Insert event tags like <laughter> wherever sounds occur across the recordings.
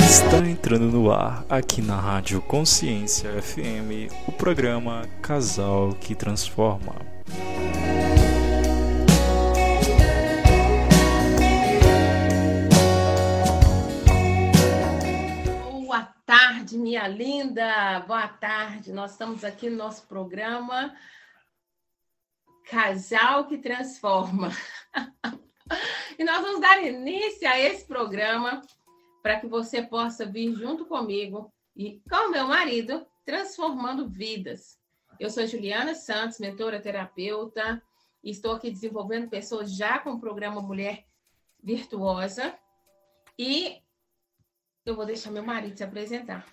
Está entrando no ar, aqui na Rádio Consciência FM, o programa Casal que Transforma. Boa tarde, minha linda. Boa tarde. Nós estamos aqui no nosso programa Casal que Transforma. <laughs> e nós vamos dar início a esse programa para que você possa vir junto comigo e com meu marido transformando vidas. Eu sou Juliana Santos, mentora terapeuta, e estou aqui desenvolvendo pessoas já com o programa Mulher Virtuosa. E eu vou deixar meu marido se apresentar.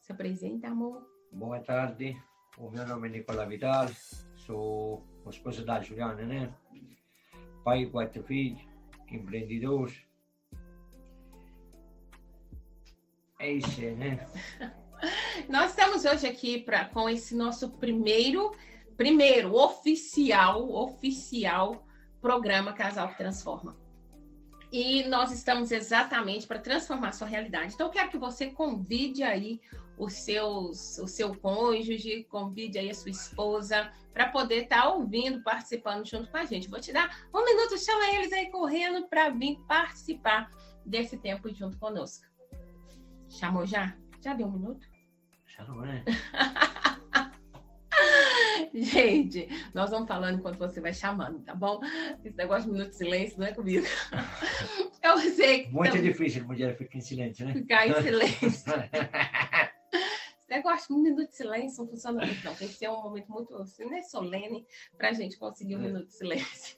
Se apresenta, amor. Boa tarde, o meu nome é Nicola Vidal, sou o esposo da Juliana, né? Pai de quatro filhos, empreendedor. É isso, né? <laughs> Nós estamos hoje aqui pra, com esse nosso primeiro, primeiro oficial, oficial programa Casal que Transforma. E nós estamos exatamente para transformar sua realidade. Então, eu quero que você convide aí os seus, o seu cônjuge, convide aí a sua esposa para poder estar tá ouvindo, participando junto com a gente. Vou te dar um minuto, chama eles aí correndo para vir participar desse tempo junto conosco. Chamou já? Já deu um minuto? Já não é? <laughs> Gente, nós vamos falando enquanto você vai chamando, tá bom? Esse negócio de minuto de silêncio não é comigo. <laughs> Eu sei que. Muito difícil, mulher ficar em silêncio, né? Ficar em silêncio. <laughs> Esse negócio de um minuto de silêncio não funciona muito, não. Tem que ser um momento muito assim, né, solene para a gente conseguir um minuto de silêncio.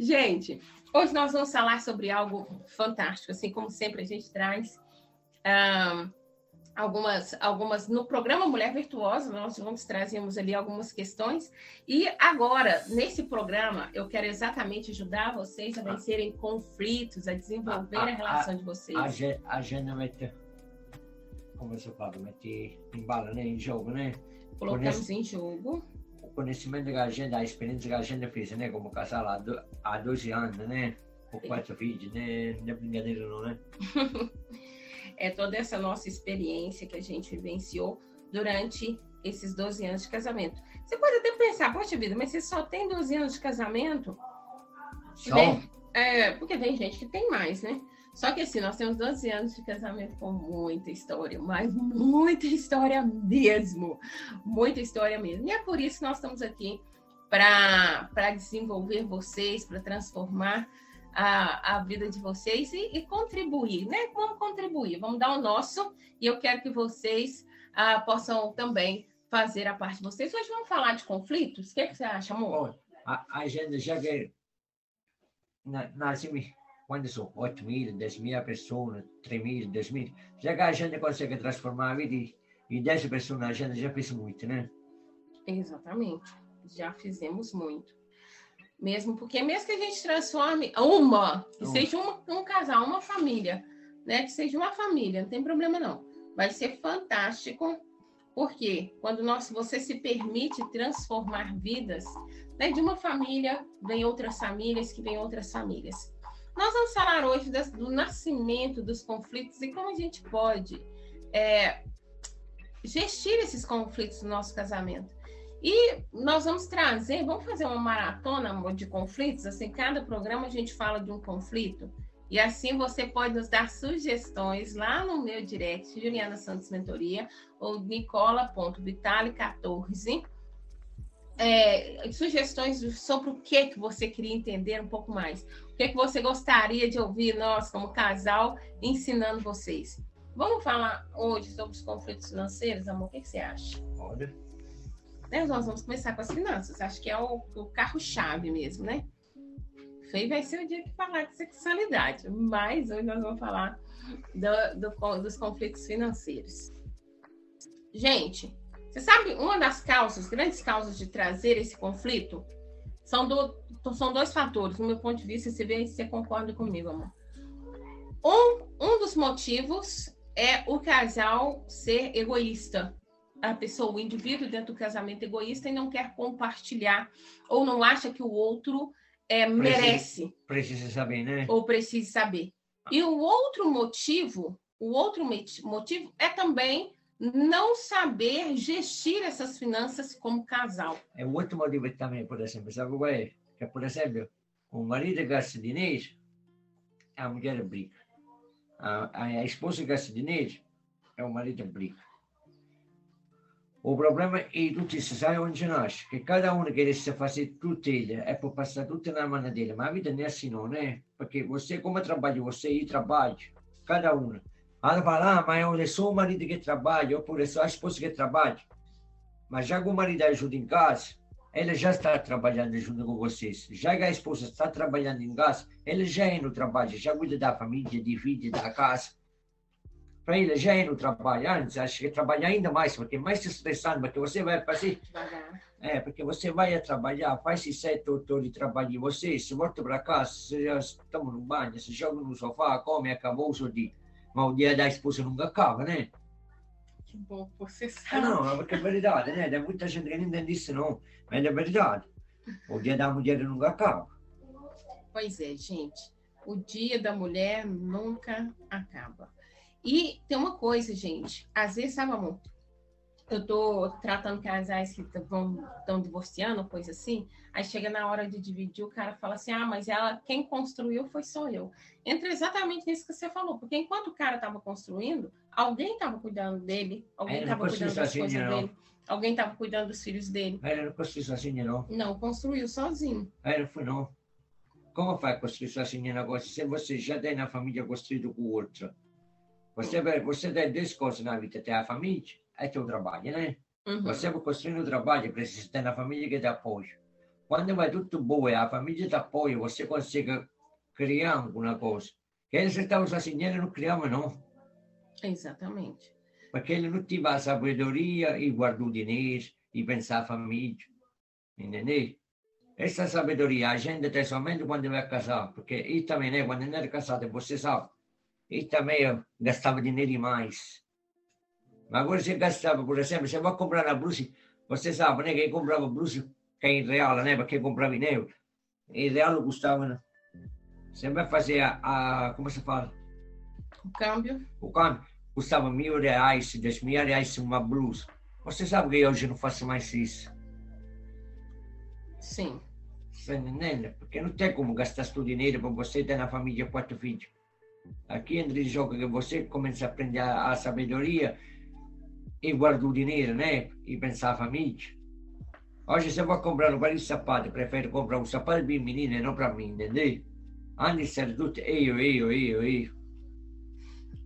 gente, hoje nós vamos falar sobre algo fantástico, assim como sempre a gente traz. Um, algumas, algumas no programa Mulher Virtuosa, nós vamos trazemos ali algumas questões. E agora, nesse programa, eu quero exatamente ajudar vocês a vencerem conflitos, a desenvolver a, a, a relação de vocês. A, a gente mete, como você fala, mete em bala, né? Em jogo, né? Colocamos em jogo. O conhecimento que a gente, a experiência que a gente fez, né? Como casal há, do, há 12 anos, né? Com quatro filhos, né? Não é brincadeira não, né? <laughs> é toda essa nossa experiência que a gente vivenciou durante esses 12 anos de casamento. Você pode até pensar, poxa vida, mas você só tem 12 anos de casamento? Só? É, porque tem gente que tem mais, né? Só que assim, nós temos 12 anos de casamento com muita história, mas muita história mesmo. Muita história mesmo. E é por isso que nós estamos aqui para desenvolver vocês, para transformar a, a vida de vocês e, e, contribuir, né? Vamos contribuir, vamos dar o nosso e eu quero que vocês ah, possam também fazer a parte de vocês. Hoje vamos falar de conflitos. O que, é que você acha, amor? A, a gente já que nascemos quando são 8 mil, 10 mil pessoas, 3 mil, 10 mil, já que a gente consegue transformar a vida e, e 10 pessoas, a gente já fez muito, né? Exatamente, já fizemos muito. Mesmo porque, mesmo que a gente transforme uma, que seja uma, um casal, uma família, né? Que seja uma família, não tem problema não. Vai ser fantástico, porque quando nós, você se permite transformar vidas, né? De uma família, vem outras famílias, que vem outras famílias. Nós vamos falar hoje das, do nascimento dos conflitos e como a gente pode é, gestir esses conflitos no nosso casamento. E nós vamos trazer, vamos fazer uma maratona de conflitos, assim, cada programa a gente fala de um conflito, e assim você pode nos dar sugestões lá no meu direct, Juliana Santos Mentoria, ou nicola.vitale14, é, sugestões sobre o que, que você queria entender um pouco mais. O que, que você gostaria de ouvir nós, como casal, ensinando vocês. Vamos falar hoje sobre os conflitos financeiros, amor? O que, que você acha? Olha né? Nós vamos começar com as finanças. Acho que é o, o carro-chave mesmo, né? Foi vai ser o dia que falar de sexualidade, mas hoje nós vamos falar do, do, dos conflitos financeiros. Gente, você sabe uma das causas, grandes causas de trazer esse conflito são, do, são dois fatores, no meu ponto de vista, você vê se você concorda comigo, amor. Um, um dos motivos é o casal ser egoísta a pessoa, o indivíduo dentro do casamento egoísta e não quer compartilhar ou não acha que o outro é, merece. Precisa saber, né? Ou precisa saber. E o outro motivo, o outro motivo é também não saber gestir essas finanças como casal. É o outro motivo também, por exemplo, sabe qual é? Que, por exemplo, o marido gasta dinheiro, a mulher briga. A, a, esposa gasta dinheiro, é o marido briga. O problema é tutti si sai onde nasce, che cada uno quer se fazer tudo ele, é por passar tudo na mão dele, mas a vida não é assim não, né? Porque você, como trabalha, você e trabalha, cada um. Ela fala, ah, mas é só o marido que trabalha, ou por isso a esposa que trabalha. Mas já que o marido ajuda em casa, ela já está trabalhando junto com vocês. Já que a esposa está trabalhando em casa, ela já é no trabalho, já cuida da família, de vida, da casa para ele já ir no trabalho antes, acho que trabalhar ainda mais, porque é mais estressante, porque você vai fazer. É, porque você vai a trabalhar, faz esse sete horas de trabalho, e você se volta para casa, você já toma no banho, você joga no sofá, come, acabou o seu dia. Mas o dia da esposa nunca acaba, né? Que bom você sabe. Ah, não, é porque é verdade, né? Tem muita gente que não entende isso, não. Mas é verdade. O dia da mulher nunca acaba. Pois é, gente. O dia da mulher nunca acaba. E tem uma coisa, gente, às vezes, sabe, amor? Eu tô tratando casais que vão estão divorciando, coisa assim, aí chega na hora de dividir, o cara fala assim: "Ah, mas ela quem construiu foi só eu". Entra exatamente nisso que você falou, porque enquanto o cara estava construindo, alguém estava cuidando dele, alguém estava cuidando das coisas não. dele. Alguém estava cuidando dos filhos dele. Ele não construiu sozinho, não? Não, construiu sozinho. Ele foi, não. Como faz construir sozinho negócio se você já tem na família construído com outra? Você, você tem duas coisas na vida, tem a família tem o trabalho, né? Uhum. Você vai construindo o trabalho, precisa ter a família que dá apoio. Quando vai tudo bom e a família dá apoio, você consegue criar alguma coisa. Eles estavam assim, ele não criava, não. Exatamente. Porque ele não tinha a sabedoria e guardou dinheiro e pensar a família. Entendeu? Essa sabedoria a gente tem somente quando vai casar. Porque e também, né, quando não é casado, você sabe e também eu gastava dinheiro demais. Mas agora você gastava, por exemplo, você vai comprar a blusa, você sabe, né? Quem comprava blusa, que é em real, né? Porque quem comprava em euro, em real custava, né? Você vai fazer a, a, como se fala? O câmbio. O câmbio custava mil reais, dois mil reais uma blusa. Você sabe que hoje não faço mais isso. Sim. Você entende? Porque não tem como gastar seu dinheiro para você ter na família quatro filhos. Aqui entre jogo que você começa a aprender a, a sabedoria e guarda o dinheiro, né? E pensar a família. Hoje você vai comprar um sapato, prefere comprar um sapato para menino e não para mim, entendeu? Antes era tudo eu, eu, eu, eu.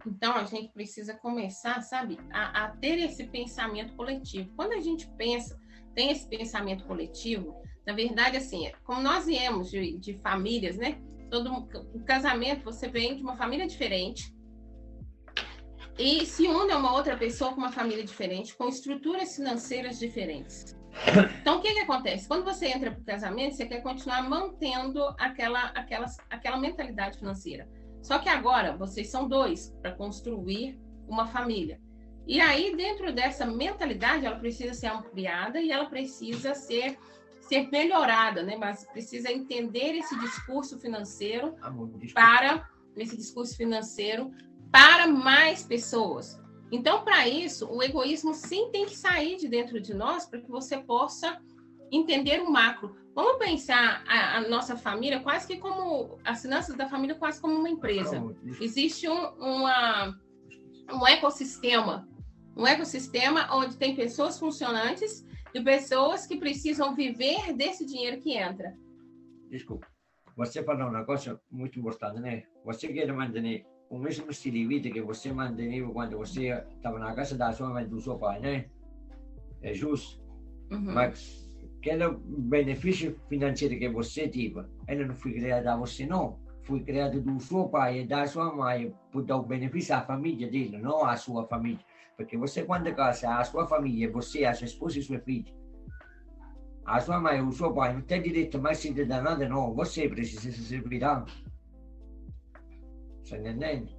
Então a gente precisa começar, sabe, a, a, ter esse pensamento coletivo. Quando a gente pensa, tem esse pensamento coletivo, na verdade, assim, como nós viemos de, de famílias, né? Todo casamento você vem de uma família diferente e se une a uma outra pessoa com uma família diferente, com estruturas financeiras diferentes. Então, o que, que acontece? Quando você entra para o casamento, você quer continuar mantendo aquela, aquela, aquela mentalidade financeira. Só que agora vocês são dois para construir uma família. E aí, dentro dessa mentalidade, ela precisa ser ampliada e ela precisa ser ser melhorada, né? Mas precisa entender esse discurso financeiro para esse discurso financeiro para mais pessoas. Então, para isso, o egoísmo sim tem que sair de dentro de nós para que você possa entender o macro. Vamos pensar a, a, nossa família quase que como as finanças da família quase como uma empresa. Existe um, uma, um ecossistema, um ecossistema onde tem pessoas funcionantes de pessoas que precisam viver desse dinheiro que entra. Desculpa. Você falou um negócio muito importante, né? Você quer manter o mesmo estilo de vida que você manteve quando você estava na casa da sua mãe do seu pai, né? É justo. Uhum. Mas aquele benefício financeiro que você teve, ele não foi criado a você, não. Foi criado do seu pai e da sua mãe para dar o benefício à família dele, não à sua família. Porque você, quando casa, a sua família, você, a sua esposa e sua filha, a sua mãe o seu pai não tem direito mais cidadania, não. Você precisa se servir. Está entendendo?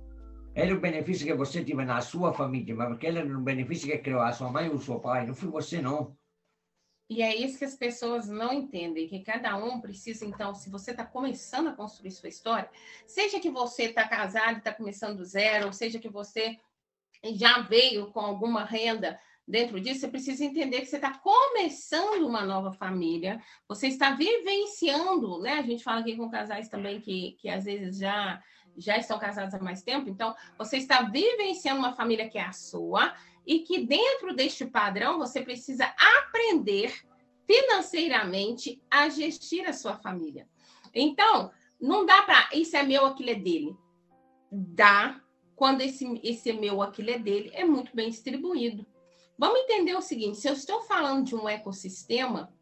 Era o benefício que você teve na sua família, mas porque era um benefício que criou a sua mãe ou o seu pai, não foi você, não. E é isso que as pessoas não entendem, que cada um precisa, então, se você está começando a construir sua história, seja que você está casado e está começando do zero, ou seja que você já veio com alguma renda dentro disso, você precisa entender que você está começando uma nova família, você está vivenciando, né? A gente fala aqui com casais também que, que às vezes já, já estão casados há mais tempo, então você está vivenciando uma família que é a sua e que dentro deste padrão você precisa aprender financeiramente a gestir a sua família. Então, não dá para isso é meu, aquilo é dele. Dá quando esse, esse meu, aquilo é dele, é muito bem distribuído. Vamos entender o seguinte: se eu estou falando de um ecossistema,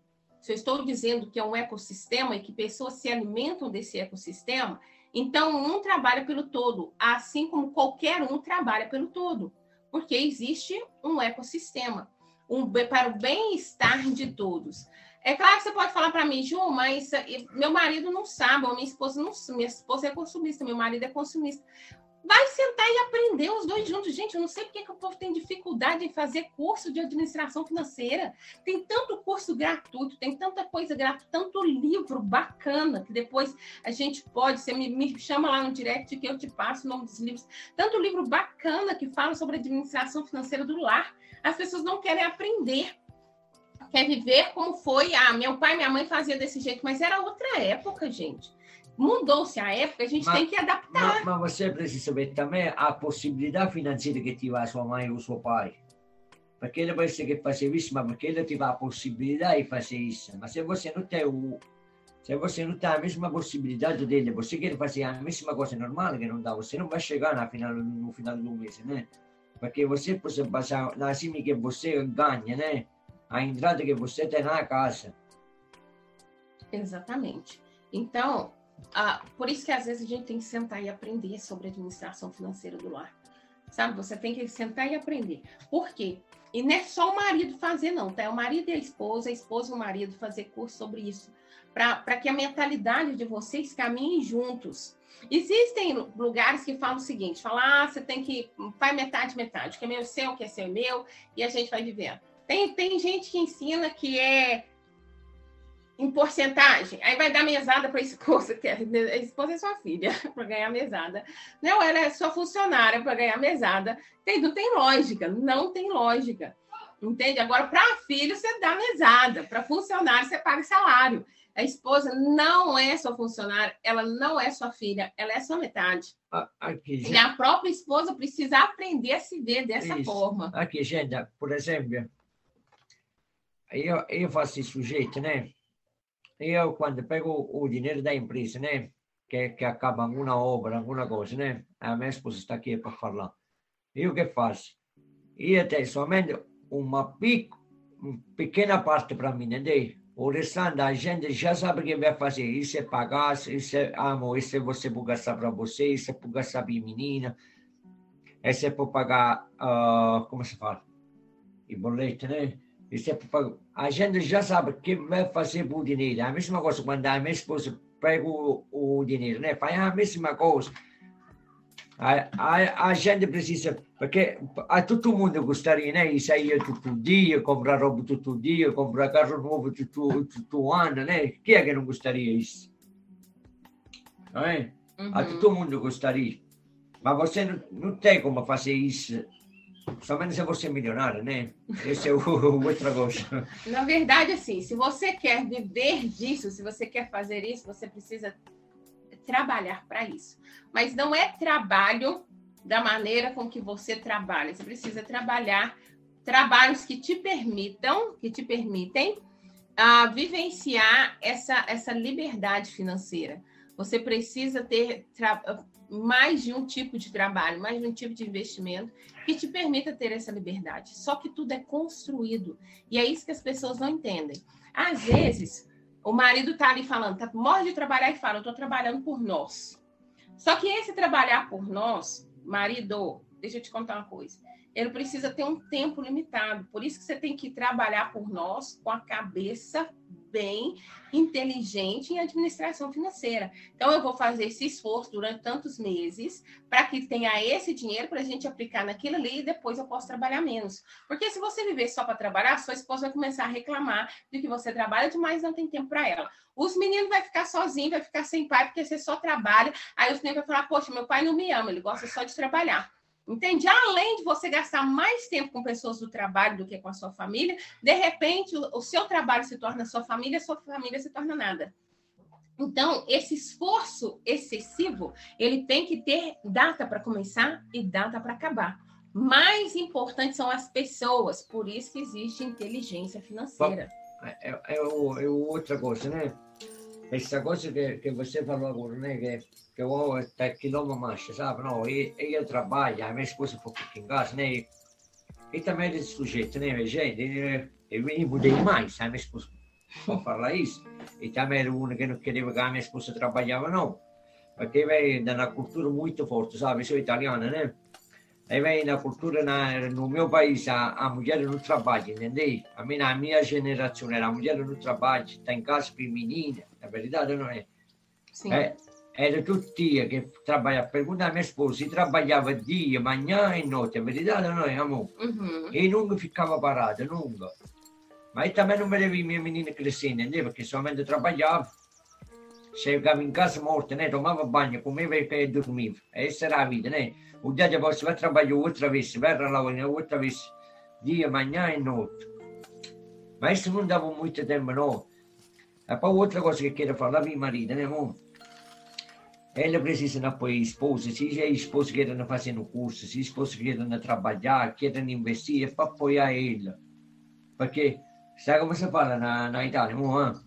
se eu estou dizendo que é um ecossistema e que pessoas se alimentam desse ecossistema, então um trabalha pelo todo, assim como qualquer um trabalha pelo todo porque existe um ecossistema um, para o bem-estar de todos. É claro que você pode falar para mim, Ju, mas meu marido não sabe, ou minha esposa não, minha esposa é consumista, meu marido é consumista. Vai sentar e aprender os dois juntos. Gente, eu não sei porque que o povo tem dificuldade em fazer curso de administração financeira. Tem tanto curso gratuito, tem tanta coisa gratuita, tanto livro bacana, que depois a gente pode, você me, me chama lá no direct que eu te passo o nome dos livros. Tanto livro bacana que fala sobre administração financeira do lar. As pessoas não querem aprender quer viver como foi. Ah, meu pai minha mãe faziam desse jeito, mas era outra época, gente mudou-se a época, a gente tem que adaptar. Mas, você precisa saber também a possibilidade financeira que tive a sua mãe ou seu pai. Porque ele ser que fazer isso, mas porque ele teve a possibilidade de fazer isso. Mas se você não tem o. Se você não tem a mesma possibilidade dele, você quer fazer a mesma coisa normal que não dá, você não vai chegar no final, no final do mês, né? Porque você pode passar na cima que você ganha, né? A entrada que você tem na casa. Exatamente. Então, ah, por isso que às vezes a gente tem que sentar e aprender sobre administração financeira do lar. Sabe? Você tem que sentar e aprender. Por quê? E não é só o marido fazer, não, tá? É o marido e a esposa, a esposa e o marido fazer curso sobre isso. Para que a mentalidade de vocês caminhem juntos. Existem lugares que falam o seguinte: falar, ah, você tem que. Faz metade, metade, que é meu seu, que é seu meu, e a gente vai vivendo. Tem, tem gente que ensina que é em porcentagem, aí vai dar mesada para a esposa, que é, a esposa é sua filha, <laughs> para ganhar mesada. Não, ela é sua funcionária para ganhar mesada. Tem, não tem lógica, não tem lógica. Entende? Agora, para filho, você dá mesada, para funcionário, você paga salário. A esposa não é sua funcionária, ela não é sua filha, ela é sua metade. Aqui, gente... E a própria esposa precisa aprender a se ver dessa Isso. forma. Aqui, gente, por exemplo, eu, eu faço esse sujeito, né? Eu quando pego o dinheiro da empresa, né? Que, que acaba uma obra, alguma coisa, né? A minha esposa está aqui para falar. E o que faço? Eu tenho somente uma pequena parte para mim, entende? O restante a gente já sabe o que vai fazer. Isso é pagar, isso é amo, isso é você para gastar para você, isso é para gastar para menina, isso é para pagar, uh, como se fala? E boleto, né? Isso é a gente já sabe o que vai fazer por dinheiro. A mesma coisa quando a minha esposa pega o, o dinheiro, né? Faz a mesma coisa. A, a, a gente precisa, porque a todo mundo gostaria, né? E sair todo dia, comprar roupa todo dia, comprar carro novo todo, todo ano, né? Quem é que não gostaria disso? Não é? Uhum. A todo mundo gostaria. Mas você não, não tem como fazer isso Somente se você é milionário, né? Esse é o, o outra coisa. Na verdade, assim, se você quer viver disso, se você quer fazer isso, você precisa trabalhar para isso. Mas não é trabalho da maneira com que você trabalha. Você precisa trabalhar trabalhos que te permitam, que te permitem uh, vivenciar essa, essa liberdade financeira. Você precisa ter mais de um tipo de trabalho, mais de um tipo de investimento que te permita ter essa liberdade. Só que tudo é construído. E é isso que as pessoas não entendem. Às vezes, o marido tá ali falando, tá, morre de trabalhar e fala, eu tô trabalhando por nós. Só que esse trabalhar por nós, marido, deixa eu te contar uma coisa. Ele precisa ter um tempo limitado. Por isso que você tem que trabalhar por nós com a cabeça bem inteligente em administração financeira. Então, eu vou fazer esse esforço durante tantos meses para que tenha esse dinheiro para a gente aplicar naquilo ali e depois eu posso trabalhar menos. Porque se você viver só para trabalhar, sua esposa vai começar a reclamar de que você trabalha demais não tem tempo para ela. Os meninos vai ficar sozinho, vai ficar sem pai, porque você só trabalha. Aí os meninos vão falar, poxa, meu pai não me ama, ele gosta só de trabalhar. Entende? Além de você gastar mais tempo com pessoas do trabalho do que com a sua família, de repente o, seu trabalho se torna sua família, sua família se torna nada. Então, esse esforço excessivo, ele tem que ter data para começar e data para acabar. Mais importante são as pessoas, por isso que existe inteligência financeira. É, é, é, é outra coisa, né? Essa coisa que, que você falou agora? Que que o uomo está quilombo mancha, sabe? Não, e, io trabalho, a minha esposa ficou em casa, né? E também desse sujeito, né, gente? Eu me mudei mais, a minha esposa pode falar isso. E também era uma que não queria que a minha esposa trabalhava, não. Porque vem da cultura muito forte, sabe? Eu sou italiana, né? E vem na cultura, na, no meu paese, a, a mulher não trabalha, entendeu? A minha, a minha geração, a mulher não trabalha, está em casa com menina, na verdade não é? Sim. É, era tutti dia che trabalhava, pergunta a minha esposa se trabalhava dia, manhã e noite, a verdade não é, amor? Uhum. E nunca ficava parada, nunca. Mas também não me levei minha menina crescendo, entendeu? Porque somente trabalhava. Chegava em casa morta, né? Tomava banho, comeva e dormiva. Essa era a vida, né? O dia depois vai trabalhar outra vez, vai lá outra vez, dia, manhã e noite. Mas isso não dava muito tempo, não. E poi outra coisa que quero falar, minha marida, né? Ela precisa de apoio esposa. Se a esposa quer fazer no curso, se a esposa quer trabalhar, quer investir, é para apoiar ela. Porque, sabe como você fala na, na Itália? Uma,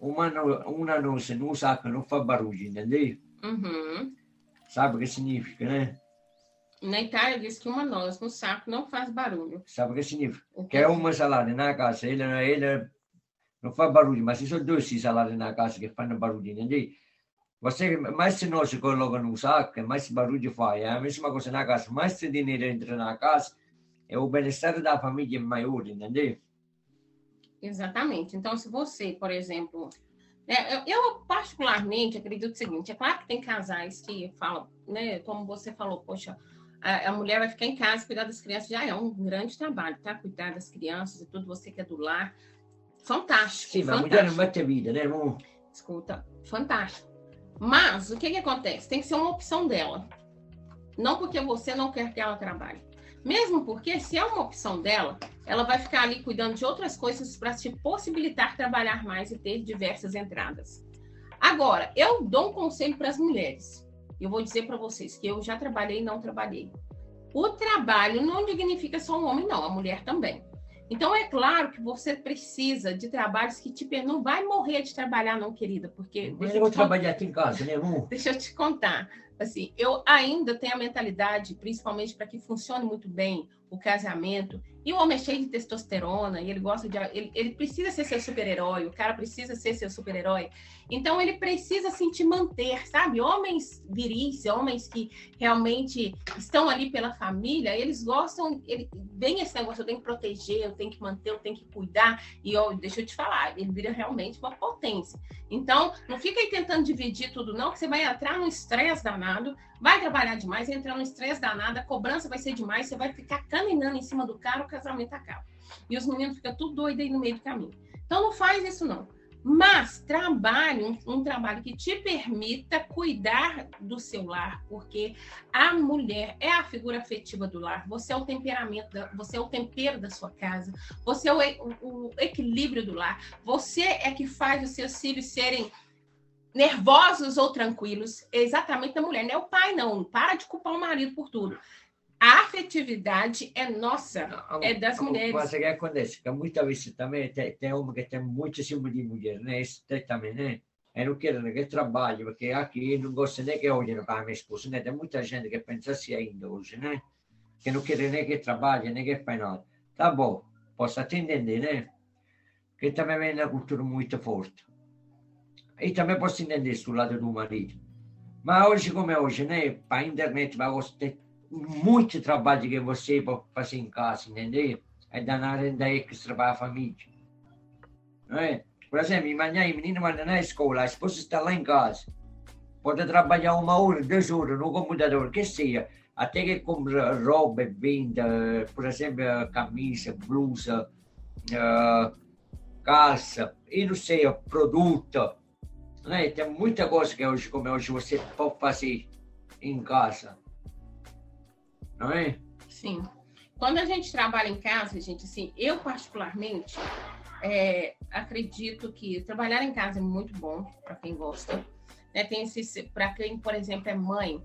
uma, uma noce não saca, não faz barulho, entendeu? Uhum. Sabe o que significa, né? Na Itália diz que uma noz no saco não faz barulho. Sabe o que significa? Que é uma salada na casa, ele, ele não faz barulho, mas se são dois saladas na casa que fazem barulho, entendeu? Você, mais se nós se coloca num saco, mais barulho faz. É a mesma coisa na casa. Mais se dinheiro entra na casa, é o bem-estar da família maior, entendeu? Exatamente. Então, se você, por exemplo, é, eu particularmente acredito o seguinte: é claro que tem casais que falam, né, como você falou, poxa, a, a, mulher vai ficar em casa cuidar das crianças, já é um grande trabalho, tá? Cuidar das crianças e tudo, você que é do lar. Fantástico. Sim, fantástico. mas a mulher não vai ter vida, né, irmão? Escuta, fantástico. Mas o que, que acontece? Tem que ser uma opção dela. Não porque você não quer que ela trabalhe. Mesmo porque, se é uma opção dela, ela vai ficar ali cuidando de outras coisas para te possibilitar trabalhar mais e ter diversas entradas. Agora, eu dou um conselho para as mulheres. Eu vou dizer para vocês que eu já trabalhei e não trabalhei. O trabalho não dignifica só o homem, não, a mulher também. Então, é claro que você precisa de trabalhos que te não vai morrer de trabalhar, não, querida, porque. Mas eu vou trabalhar aqui em casa, né, amor? <laughs> Deixa eu te contar. Assim, eu ainda tenho a mentalidade, principalmente para que funcione muito bem o casamento, e o homem é cheio de testosterona, e ele gosta de. Ele, ele precisa ser seu super-herói, o cara precisa ser seu super-herói. Então, ele precisa assim, te manter, sabe? Homens viris, homens que realmente estão ali pela família, eles gostam. Ele, bem esse negócio, eu tenho que proteger, eu tenho que manter, eu tenho que cuidar. E ó, deixa eu te falar, ele vira realmente uma potência. Então, não fica aí tentando dividir tudo, não, que você vai entrar num estresse danado, vai trabalhar demais, entrar num estresse danado, a cobrança vai ser demais, você vai ficar caminhando em cima do cara, o casamento acaba. E os meninos ficam tudo doidos aí no meio do caminho. Então, não faz isso, não. Mas trabalhe um, um, trabalho que te permita cuidar do seu lar, porque a mulher é a figura afetiva do lar, você é o temperamento, da, você é o tempero da sua casa, você é o, o, o equilíbrio do lar, você é que faz os seus filhos serem nervosos ou tranquilos, é exatamente a mulher, não é o pai, não. Para de culpar o marido por tudo. A afetividade é nossa, não, é das mulheres. Mas o que acontece? Que muitas vezes também tem, tem homem que tem muito símbolo de mulher, né? Isso também, né? Eu não quero que trabalhe, porque aqui não gosta nem que olhem para a minha esposa, né? Tem muita gente que pensa assim ainda hoje, né? Que não quer nem que trabalhe, nem que faz nada. Tá bom, posso até entender, né? Que também vem na cultura muito forte. E também posso entender isso do lado do marido. Mas hoje, como é hoje, né? Para a internet, vai ter muito trabalho que você pode fazer em casa, entendeu? É dar renda extra para a família. Não é? Por exemplo, amanhã o menino vai na escola, a esposa está lá em casa. Pode trabalhar uma hora, duas horas no computador, que seja. Até que compra roupa, venda, por exemplo, camisa, blusa, uh, calça, e não sei, produto. Né? Tem muita coisa que hoje, como hoje, você pode fazer em casa. Não é? Sim. Quando a gente trabalha em casa, gente, assim, eu particularmente é, acredito que trabalhar em casa é muito bom para quem gosta. Né? Tem esse, para quem, por exemplo, é mãe,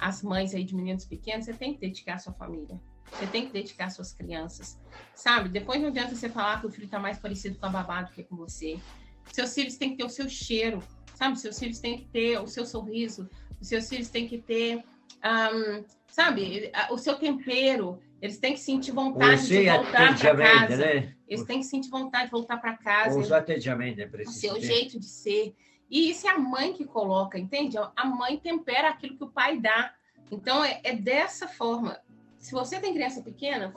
as mães aí de meninos pequenos, você tem que dedicar a sua família. Você tem que dedicar suas crianças, sabe? Depois não adianta você falar que o filho está mais parecido com a babá do que com você. Seus filhos têm que ter o seu cheiro, sabe? Seus filhos têm que ter o seu sorriso, seus filhos têm que ter, um, sabe? O seu tempero. Eles têm que sentir vontade de voltar para casa. Né? Eles têm que sentir vontade de voltar para casa. O atendimento é preciso. O seu jeito de ser. E isso é a mãe que coloca, entende? A mãe tempera aquilo que o pai dá. Então, é, é dessa forma. Se você tem criança pequena,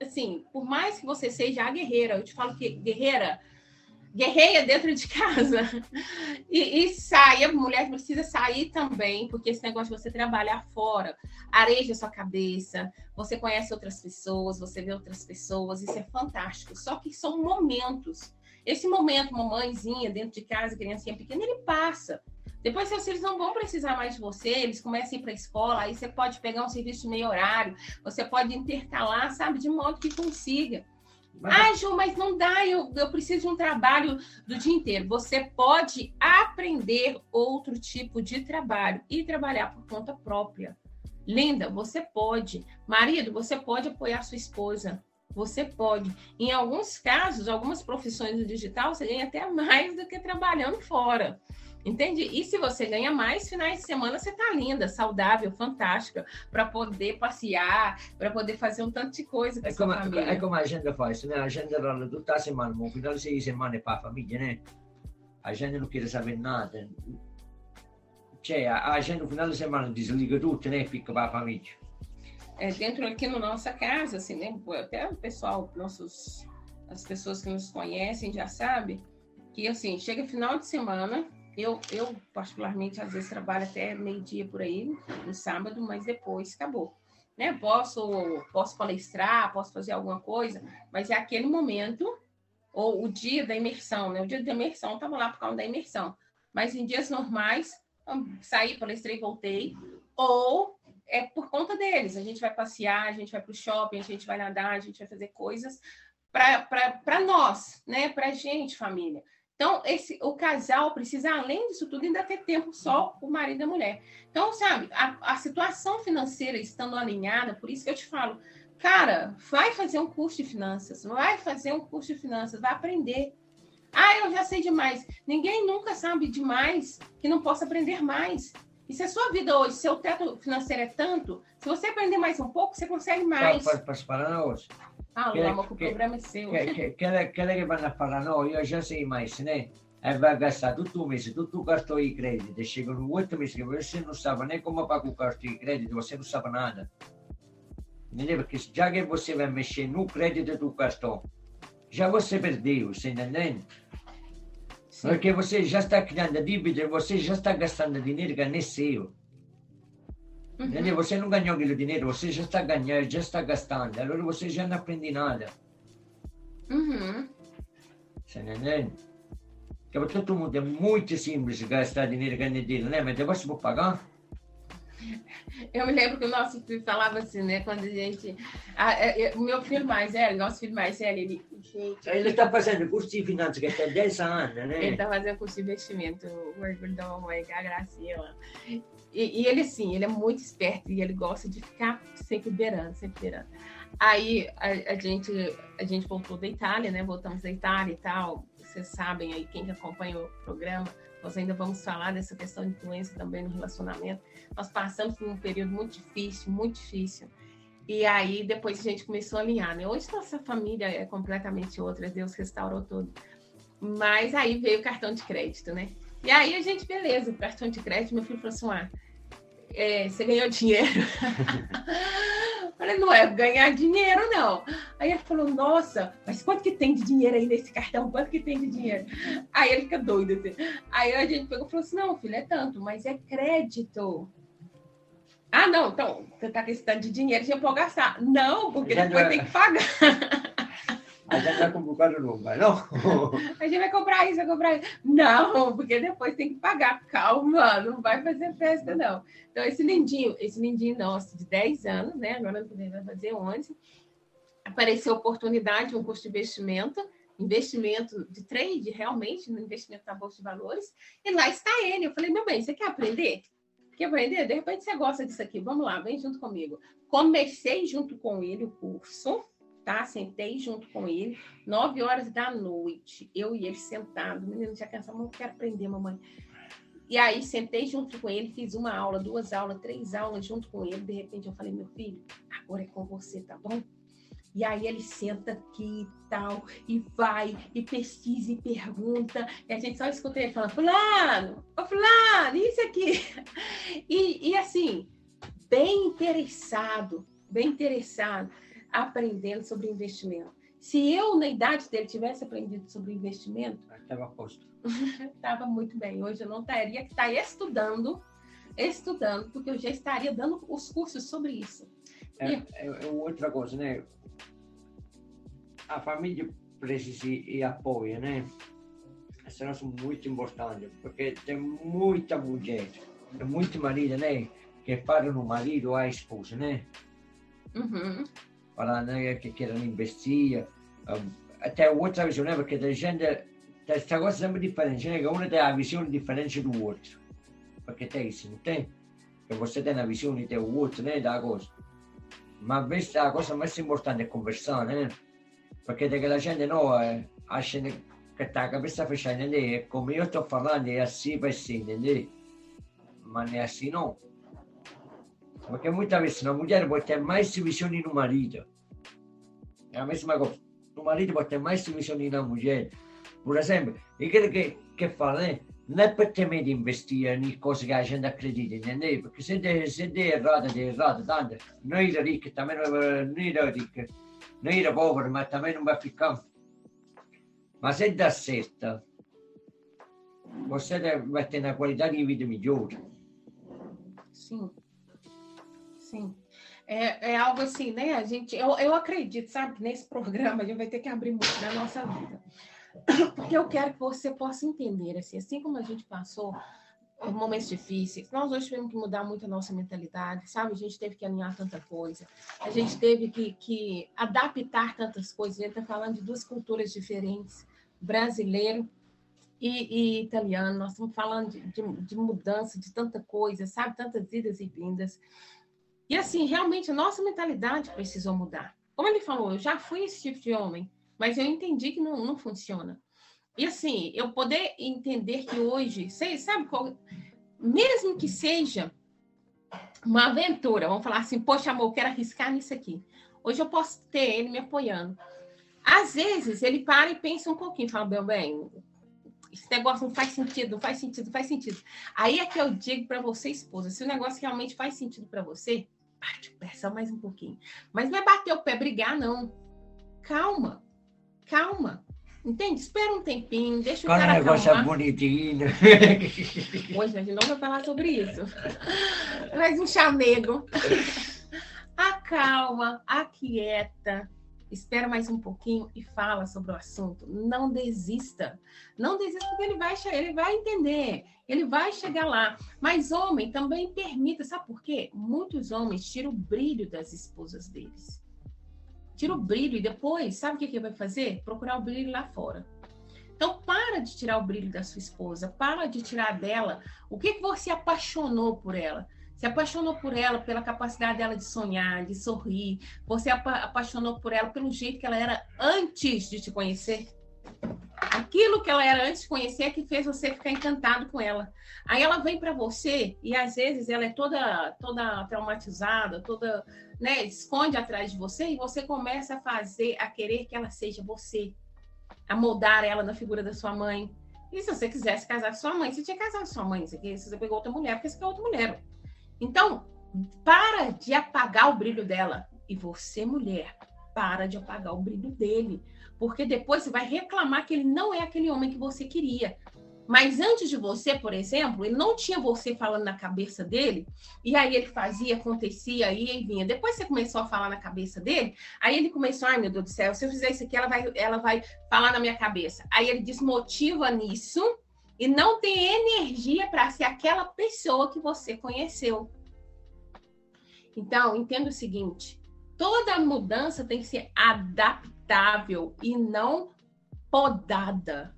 assim, por mais que você seja a guerreira, eu te falo que guerreira, guerreia dentro de casa e, e saia, mulher precisa sair também, porque esse negócio de você trabalhar fora, areja sua cabeça, você conhece outras pessoas, você vê outras pessoas, isso é fantástico. Só que são momentos. Esse momento, mamãezinha dentro de casa, criancinha pequena, ele passa. Depois, seus filhos não vão precisar mais de você, eles começam a ir para a escola, aí você pode pegar um serviço meio horário, você pode intercalar, sabe, de modo que consiga. Ah, Ju, mas não dá, eu, eu preciso de um trabalho do dia inteiro. Você pode aprender outro tipo de trabalho e trabalhar por conta própria. Linda, você pode. Marido, você pode apoiar sua esposa. Você pode. Em alguns casos, algumas profissões do digital, você ganha até mais do que trabalhando fora. Entende? E se você ganha mais, finais de semana você tá linda, saudável, fantástica, para poder passear, para poder fazer um tanto de coisa com é como, família. É como a gente faz, né? A gente rola tutta a semana, no final de semana é para a família, né? A gente não quer saber nada. Cioè, a gente no final de semana desliga tudo, né? Fica para a família. É, dentro aqui na nossa casa, assim, né? Até o pessoal, nossos, as pessoas que nos conhecem já sabem que, assim, chega final de semana, eu, eu, particularmente, às vezes trabalho até meio-dia por aí, no sábado, mas depois acabou. Né? Posso, posso palestrar, posso fazer alguma coisa, mas é aquele momento, ou o dia da imersão, né? O dia da imersão, estava lá por causa da imersão. Mas em dias normais, saí, palestrei, voltei. Ou é por conta deles. A gente vai passear, a gente vai para o shopping, a gente vai nadar, a gente vai fazer coisas para nós, né? Para a gente, família. Então, esse, o casal precisa, além disso tudo, ainda ter tempo só o marido e a mulher. Então, sabe, a, a situação financeira estando alinhada, por isso que eu te falo, cara, vai fazer um curso de finanças, vai fazer um curso de finanças, vai aprender. Ah, eu já sei demais. Ninguém nunca sabe demais que não possa aprender mais. E se a sua vida hoje, seu teto financeiro é tanto, se você aprender mais um pouco, você consegue mais. Posso parar hoje? Ah, che, Lama, il programma è seu. Che, che, che, che vanno a fare, no, io già sei mais, né? E vai gastar tutto un mese, tutto il cartone di credito, chegano oito meses che você não sabe nem como pagar o cartão de crédito, você não sabe nada. Entendeu? Porque já que você vai mexer no crédito do cartão, já você perdeu, você entendeu? Porque você já está criando dívida, você já está gastando dinheiro que não é seu. Uhum. Você não ganhou aquele dinheiro, você já está ganhando, já está gastando. Agora você já não aprende nada. Uhum. Você entende? Porque todo mundo é muito simples gastar dinheiro ganhar dinheiro, né? Mas depois vou pagar. Eu me lembro que o nosso filho falava assim, né? Quando a gente. O meu filho mais velho, nosso filho mais velho, ele. Gente, ele está fazendo curso de finanças, que tem 10 anos, né? Ele está fazendo curso de investimento, o orgulho da mamãe, que é a Graciela. E, e, ele, sim, ele é muito esperto e ele gosta de ficar sempre beirando, sempre beirando. Aí a, a, gente, a gente voltou da Itália, né? Voltamos da Itália e tal. Vocês sabem aí, quem acompanha o programa, nós ainda vamos falar dessa questão de doença também no relacionamento. Nós passamos por um período muito difícil, muito difícil. E aí depois a gente começou a alinhar, né? Hoje nossa família é completamente outra, Deus restaurou tudo. Mas aí veio o cartão de crédito, né? E aí a gente, beleza, cartão de crédito, meu filho falou assim: ah, é, você ganhou dinheiro. <laughs> Falei, não é ganhar dinheiro, não. Aí ele falou, nossa, mas quanto que tem de dinheiro aí nesse cartão? Quanto que tem de dinheiro? Aí ele fica doido assim. Aí a gente pegou e falou assim: não, filho, é tanto, mas é crédito. Ah, não, então, você tá com esse tanto de dinheiro, já pode gastar. Não, porque depois tem que pagar. <laughs> A gente vai comprar não vai, não? <laughs> A gente vai comprar isso, vai comprar isso. Não, porque depois tem que pagar. Calma, não vai fazer festa, não. Então, esse lindinho, esse lindinho nosso de 10 anos, né? Agora vai fazer 11. Apareceu oportunidade, um custo de investimento, investimento de trade, realmente, no investimento na Bolsa de Valores. E lá está ele. Eu falei, meu bem, você quer aprender? Quer aprender? De repente você gosta disso aqui. Vamos lá, vem junto comigo. Comecei junto com ele o curso tá? Sentei junto com ele, nove horas da noite, eu e ele sentado. Menino já cansado, não quero aprender, mamãe. E aí sentei junto com ele, fiz uma aula, duas aulas, três aulas junto com ele. De repente eu falei, meu filho, agora é com você, tá bom? E aí ele senta aqui e tal, e vai, e pesquisa e pergunta. E a gente só escuta ele falando, fulano, ô fulano, isso aqui. <laughs> E, e assim, bem interessado, bem interessado aprendendo sobre investimento. Se eu, na idade dele, tivesse aprendido sobre investimento, estava posto. <laughs> Estava muito bem. Hoje eu não teria que estar estudando, estudando, porque eu já estaria dando os cursos sobre isso. É, e... é, é outra coisa, né? A família precisa e apoio, né? Isso é muito importante, porque tem muita mulher, muita marido, né? Que param no marido a esposa, né? Uhum né, che querem investir. Um, até outra visão, né? Porque a gente esta coisa sempre diferente, né? Que um tem a visão diferente do outro. Porque tem isso, não tem? Que você tem a visão do outro, né? Da coisa. Mas invece a cosa mais importante é conversar, né? Porque a gente não eh, acha que está a cabeça fechada, entendeu? Como eu estou falando, é assim, vai ser, entendeu? Mas não é assim, não. Porque muitas vezes uma mulher pode ter mais visione no marido. É a mesma coisa. O marido pode ter mais visione na mulher. Por exemplo, e aquilo que, que fala, né? não é per te di investire in cose che la gente accredita, entendeu? Perché se te, se te errata, te errata, tanto noi da ricchi, também noi da ricchi, noi da poveri, ma também non va ficar. Ma se dá certo, você vai ter uma qualidade de vida melhor. Sim. Sim. É, é algo assim, né? A gente, eu, eu acredito, sabe, que nesse programa a gente vai ter que abrir muito da nossa vida. Porque eu quero que você possa entender, assim, assim como a gente passou momentos difíceis, nós hoje tivemos que mudar muito a nossa mentalidade, sabe? A gente teve que alinhar tanta coisa, a gente teve que, que adaptar tantas coisas. A gente está falando de duas culturas diferentes, brasileiro e, e, italiano. Nós estamos falando de, de, de mudança, de tanta coisa, sabe? Tantas idas e vindas. E assim, realmente nossa mentalidade precisou mudar. Como ele falou, eu já fui esse tipo de homem, mas eu entendi que não, não funciona. E assim, eu poder entender que hoje, sei, sabe qual, mesmo que seja uma aventura, vamos falar assim, poxa, amor, quero arriscar nisso aqui. Hoje eu posso ter ele me apoiando. Às vezes ele para e pensa um pouquinho, fala, meu bem, esse negócio não faz sentido, não faz sentido, não faz sentido. Aí é que eu digo para você, esposa, se o negócio realmente faz sentido para você, bate o pé só mais um pouquinho. Mas não é bater o pé, brigar, não. Calma, calma. Entende? Espera um tempinho, deixa o Quando cara o negócio é bonitinho. <laughs> Hoje a gente não vai falar sobre isso. Mas um chamego. <laughs> Acalma, aquieta, espera mais um pouquinho e fala sobre o assunto. Não desista. Não desista porque ele vai, ele vai entender. Ele vai chegar lá. Mas homem também permita, sabe por quê? Muitos homens tiram o brilho das esposas deles. Tira o brilho e depois, sabe o que, que vai fazer? Procurar o brilho lá fora. Então, para de tirar o brilho da sua esposa, para de tirar dela o que, que você apaixonou por ela se apaixonou por ela, pela capacidade dela de sonhar, de sorrir. Você apa apaixonou por ela pelo jeito que ela era antes de te conhecer. Aquilo que ela era antes de conhecer é que fez você ficar encantado com ela. Aí ela vem para você e às vezes ela é toda toda traumatizada, toda, né, esconde atrás de você e você começa a fazer, a querer que ela seja você, a moldar ela na figura da sua mãe. E se você quisesse casar com sua mãe, você tinha casado com sua mãe, você, você pegou outra mulher, porque você quer outra mulher. Então, para de apagar o brilho dela. E você, mulher, para de apagar o brilho dele. Porque depois você vai reclamar que ele não é aquele homem que você queria. Mas antes de você, por exemplo, ele não tinha você falando na cabeça dele, e aí ele fazia, acontecia, ia e vinha. Depois você começou a falar na cabeça dele, aí ele começou, ai meu Deus do céu, se eu fizer isso aqui, ela vai, ela vai falar na minha cabeça. Aí ele desmotiva nisso e não tem energia para ser aquela pessoa que você conheceu. Então, entenda o seguinte: toda mudança tem que ser adaptável e não podada.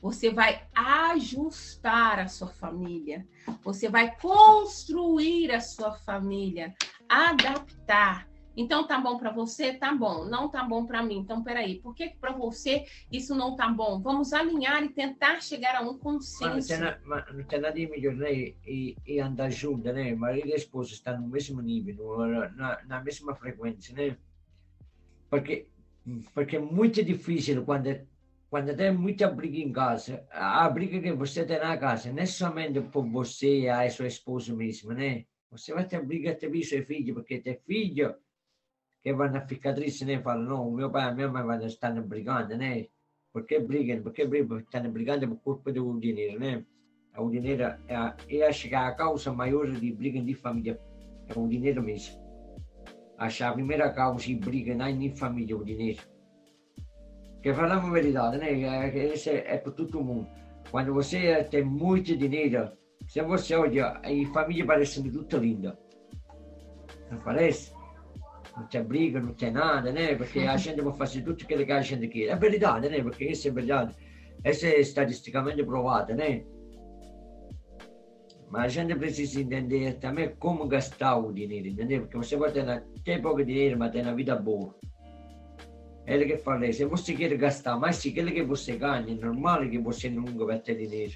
Você vai ajustar a sua família, você vai construir a sua família, adaptar. Então tá bom para você, tá bom. Não tá bom para mim. Então peraí, por que para você isso não tá bom? Vamos alinhar e tentar chegar a um consenso. Mas não tem nada de melhor, né? E, e andar junto, né? Marido e esposa estão no mesmo nível, na, na mesma frequência, né? Porque porque é muito difícil quando quando tem muita briga em casa, a briga que você tem na casa não é somente por você e a sua esposa mesmo, né? Você vai ter briga também com seus filhos, porque tem filho que vão ficar tristes, né? Falam, não, meu pai e minha mãe vão estar brigando, né? Por que brigam? Por que brigam? Estão brigando por culpa do dinheiro, né? O dinheiro, é, eu acho que a causa maior de briga de família é o dinheiro mesmo. Que a primeira causa de briga não é nem família, é o dinheiro. Che parliamo verità, non è che è per tutto il mondo. Quando você tem muito dinheiro, se você olha, a família parece tudo linda. Não parece? Não tem briga, não tem nada, né? Porque a <laughs> gente vai fazer tudo aquilo que a gente quer. É verdade, né? Porque isso é verdade. Isso é estatisticamente provado, né? Mas a gente precisa entender também como gastar o dinheiro, entendeu? Porque você vai ter até pouco dinheiro, mas tem uma vida boa. Ele que fala, se você quer gastar mais se aquilo que você ganha, é normal que você nunca vai ter dinheiro.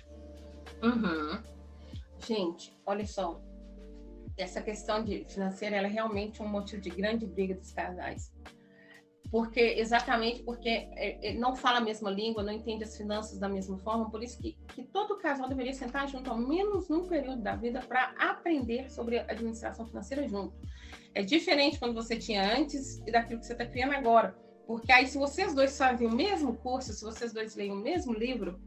Uhum. Gente, olha só. Essa questão de financeira é realmente um motivo de grande briga dos casais. Porque, exatamente porque é, é, não fala a mesma língua, não entende as finanças da mesma forma, por isso que, que todo casal deveria sentar junto, ao menos num período da vida, para aprender sobre administração financeira junto. É diferente quando você tinha antes e daquilo que você está criando agora porque aí, se vocês dois fazem o mesmo curso, se vocês dois leem o mesmo livro,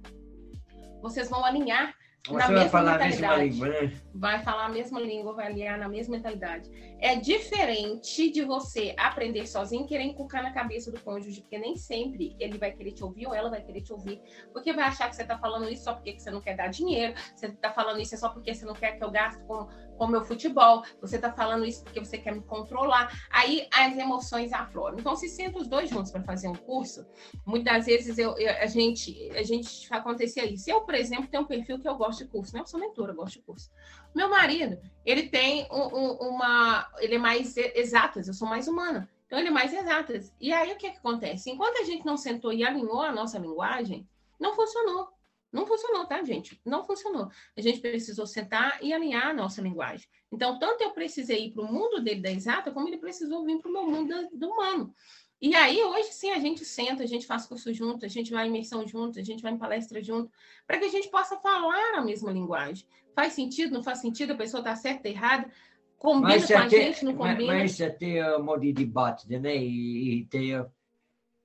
vocês vão alinhar você na vai falar mentalidade. a mesma língua, né? Vai falar a mesma língua, vai alinhar na mesma mentalidade. É diferente de você aprender sozinho e querer inculcar na cabeça do cônjuge, porque nem sempre ele vai querer te ouvir ou ela vai querer te ouvir, porque vai achar que você está falando isso só porque você não quer dar dinheiro, você está falando isso só porque você não quer que eu gaste com o meu futebol, você está falando isso porque você quer me controlar. Aí as emoções afloram. Então, se senta os dois juntos para fazer um curso, muitas vezes eu, eu, a gente a gente acontecia isso. Eu, por exemplo, tenho um perfil que eu gosto de curso, né? Eu sou mentora, eu gosto de curso. Meu marido, ele tem um, um, uma. Ele é mais exatas, eu sou mais humana. Então, ele é mais exatas. E aí, o que, é que acontece? Enquanto a gente não sentou e alinhou a nossa linguagem, não funcionou. Não funcionou, tá, gente? Não funcionou. A gente precisou sentar e alinhar a nossa linguagem. Então, tanto eu precisei ir para o mundo dele da exata, como ele precisou vir para o meu mundo do humano. E aí, hoje sim, a gente senta, a gente faz curso junto, a gente vai em imersão junto, a gente vai em palestra junto, para que a gente possa falar a mesma linguagem. Faz sentido, não faz sentido, a pessoa está certa, errada, combina mas com a gente, não combina. Mas, tem um modo de debate, né? E, e, tem,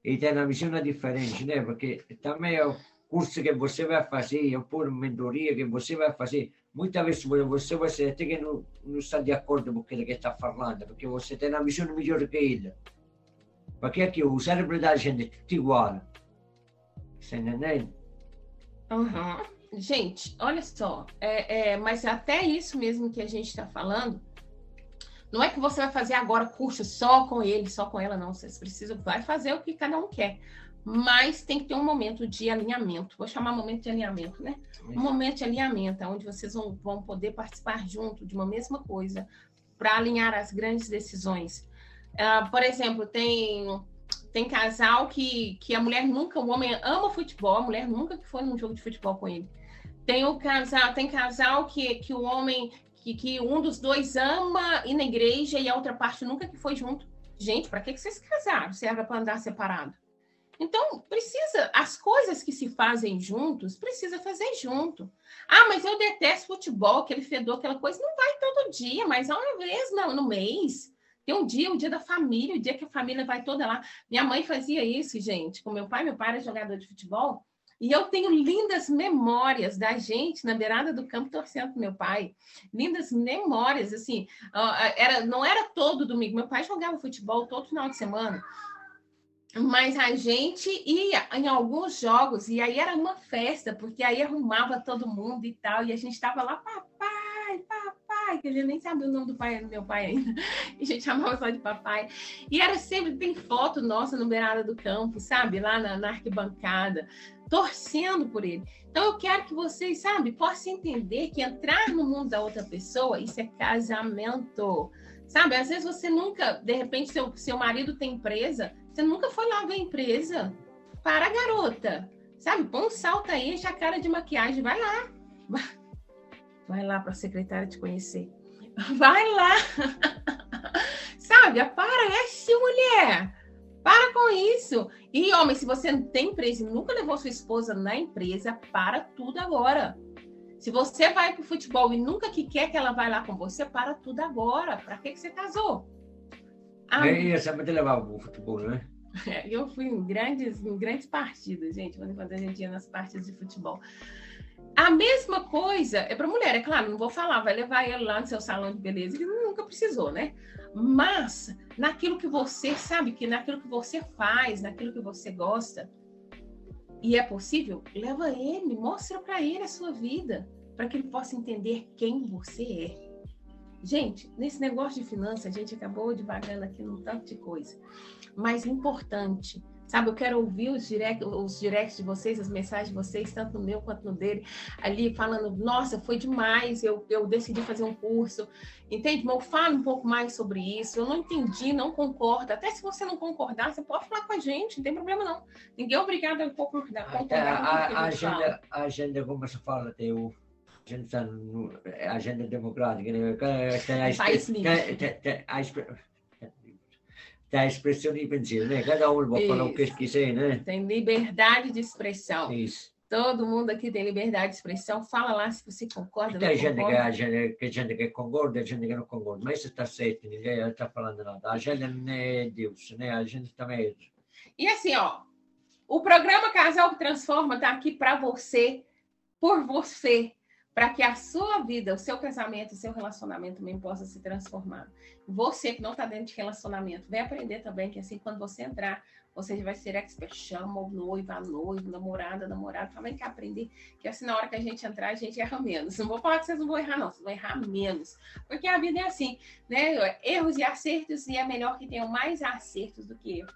e tem uma visão diferente, né? Porque também é o curso que você vai fazer, é por mentoria que você vai fazer, muitas vezes você vai ser até que não, não está de acordo com aquilo que está falando, porque você tem uma visão melhor que ele. Perché aqui o cérebro da gente é tudo igual. Você entendeu? Uhum. Gente, olha só, é, é, mas até isso mesmo que a gente está falando, não é que você vai fazer agora curso só com ele, só com ela, não. Vocês precisam, vai fazer o que cada um quer. Mas tem que ter um momento de alinhamento. Vou chamar momento de alinhamento, né? Um momento de alinhamento, onde vocês vão, vão poder participar junto de uma mesma coisa para alinhar as grandes decisões. Uh, por exemplo, tem tem casal que, que a mulher nunca, o homem ama futebol, a mulher nunca que foi num jogo de futebol com ele. Tem o casal, tem casal que, que o homem, que, que um dos dois ama ir na igreja e a outra parte nunca que foi junto. Gente, para que, que vocês casaram? Se era para andar separado. Então, precisa, as coisas que se fazem juntos, precisa fazer junto. Ah, mas eu detesto futebol, aquele fedor, aquela coisa. Não vai todo dia, mas uma vez no, no mês Tem um dia, o um dia da família, o dia que a família vai toda lá. Minha mãe fazia isso, gente, com meu pai. Meu pai era jogador de futebol. E eu tenho lindas memórias da gente na beirada do campo torcendo com meu pai. Lindas memórias, assim. Era, não era todo domingo. Meu pai jogava futebol todo final de semana. Mas a gente ia em alguns jogos e aí era uma festa, porque aí arrumava todo mundo e tal, e a gente estava lá, papai, papai, que gente nem sabia o nome do pai do meu pai ainda, e <laughs> a gente chamava só de papai. E era sempre, tem foto nossa no beirada do campo, sabe, lá na, na arquibancada, torcendo por ele. Então eu quero que vocês, sabe, possam entender que entrar no mundo da outra pessoa, isso é casamento. Sabe, às vezes você nunca, de repente, seu, seu marido tem empresa, você nunca foi lá ver a empresa. Para, garota. Sabe, põe um salto aí, enche a cara de maquiagem, vai lá. <laughs> Vai lá para a secretária te conhecer. <laughs> Vai lá. <laughs> Sabe, assim, mulher. Para com isso. E, homem, se você não tem empresa e nunca levou sua esposa na empresa, para tudo agora. Se você vai para o futebol e nunca que quer que ela vá lá com você, para tudo agora. Para que, que você casou? Ah, Nem ia sempre levar o futebol, né? <laughs> Eu fui em grandes, em grandes partidas, gente, quando a gente ia nas partidas de futebol. A mesma coisa é para mulher, é claro, não vou falar, vai levar ele lá no seu salão de beleza, ele nunca precisou, né? Mas naquilo que você sabe, que naquilo que você faz, naquilo que você gosta, e é possível, leva ele, mostra para ele a sua vida, para que ele possa entender quem você é. Gente, nesse negócio de finanças, a gente acabou devagando aqui num tanto de coisa, mas é importante. Sabe, eu quero ouvir os, direct, os directs de vocês, as mensagens de vocês, tanto no meu quanto no dele, ali falando, nossa, foi demais, eu, eu decidi fazer um curso, entende? Mas fala um pouco mais sobre isso, eu não entendi, não concordo, até se você não concordar, você pode falar com a gente, não tem problema não. Ninguém é obrigado a concordar. concordar a, a, a, agenda, a agenda, como você fala, tem o a gente está na agenda democrática, né? tem a, tem, a, tem a expressão livre, né? Cada um pode falar o que quiser, né? Tem liberdade de expressão. Isso. Todo mundo aqui tem liberdade de expressão. Fala lá se você concorda. Tem gente que, a gente, que gente que concorda, gente que não concorda. Mas isso está certo, ninguém está falando nada. A gente não é Deus, né? A gente também é. E assim, ó, o programa Casal que Transforma está aqui para você, por você, para que a sua vida, o seu casamento, o seu relacionamento também possa se transformar. Você que não está dentro de relacionamento, vem aprender também que assim, quando você entrar, você vai ser expert, chama o noivo, a noiva, namorada, namorado, também que aprender, que assim, na hora que a gente entrar, a gente erra menos. Não vou falar que vocês não vão errar, não, vocês vão errar menos. Porque a vida é assim, né? Erros e acertos, e é melhor que tenham mais acertos do que erros.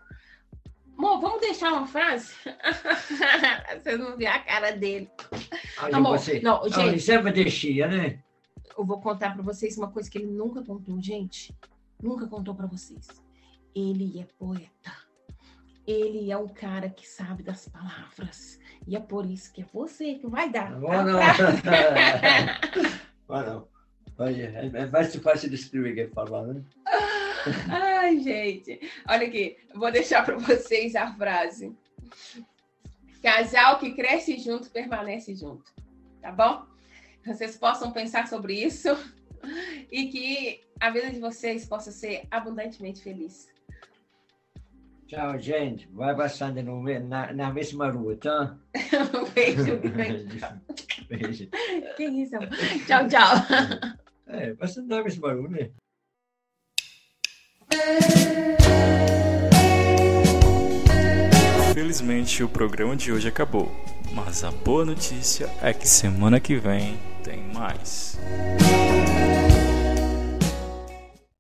Amor, vamos deixar uma frase? <laughs> Vocês não viram a cara dele. Amor, você... não, gente. sempre deixia, né? Eu vou contar para vocês uma coisa que ele nunca contou, gente. Nunca contou para vocês. Ele é poeta. Ele é um cara que sabe das palavras. E é por isso que é você que vai dar. Não, não. <laughs> não, não. Olha, é mais fácil de escrever que falar, né? <laughs> <laughs> Ai, gente. Olha aqui, vou deixar para vocês a frase. Casal que cresce junto permanece junto. Tá bom? Vocês possam pensar sobre isso e que a vida de vocês possa ser abundantemente feliz. Tchau, gente. Vai passando no, na, na mesma rua, tá? <laughs> beijo, <laughs> beijo. beijo. Que isso? Tchau, tchau. É, passando na mesma rua, né? Infelizmente o programa de hoje acabou, mas a boa notícia é que semana que vem tem mais.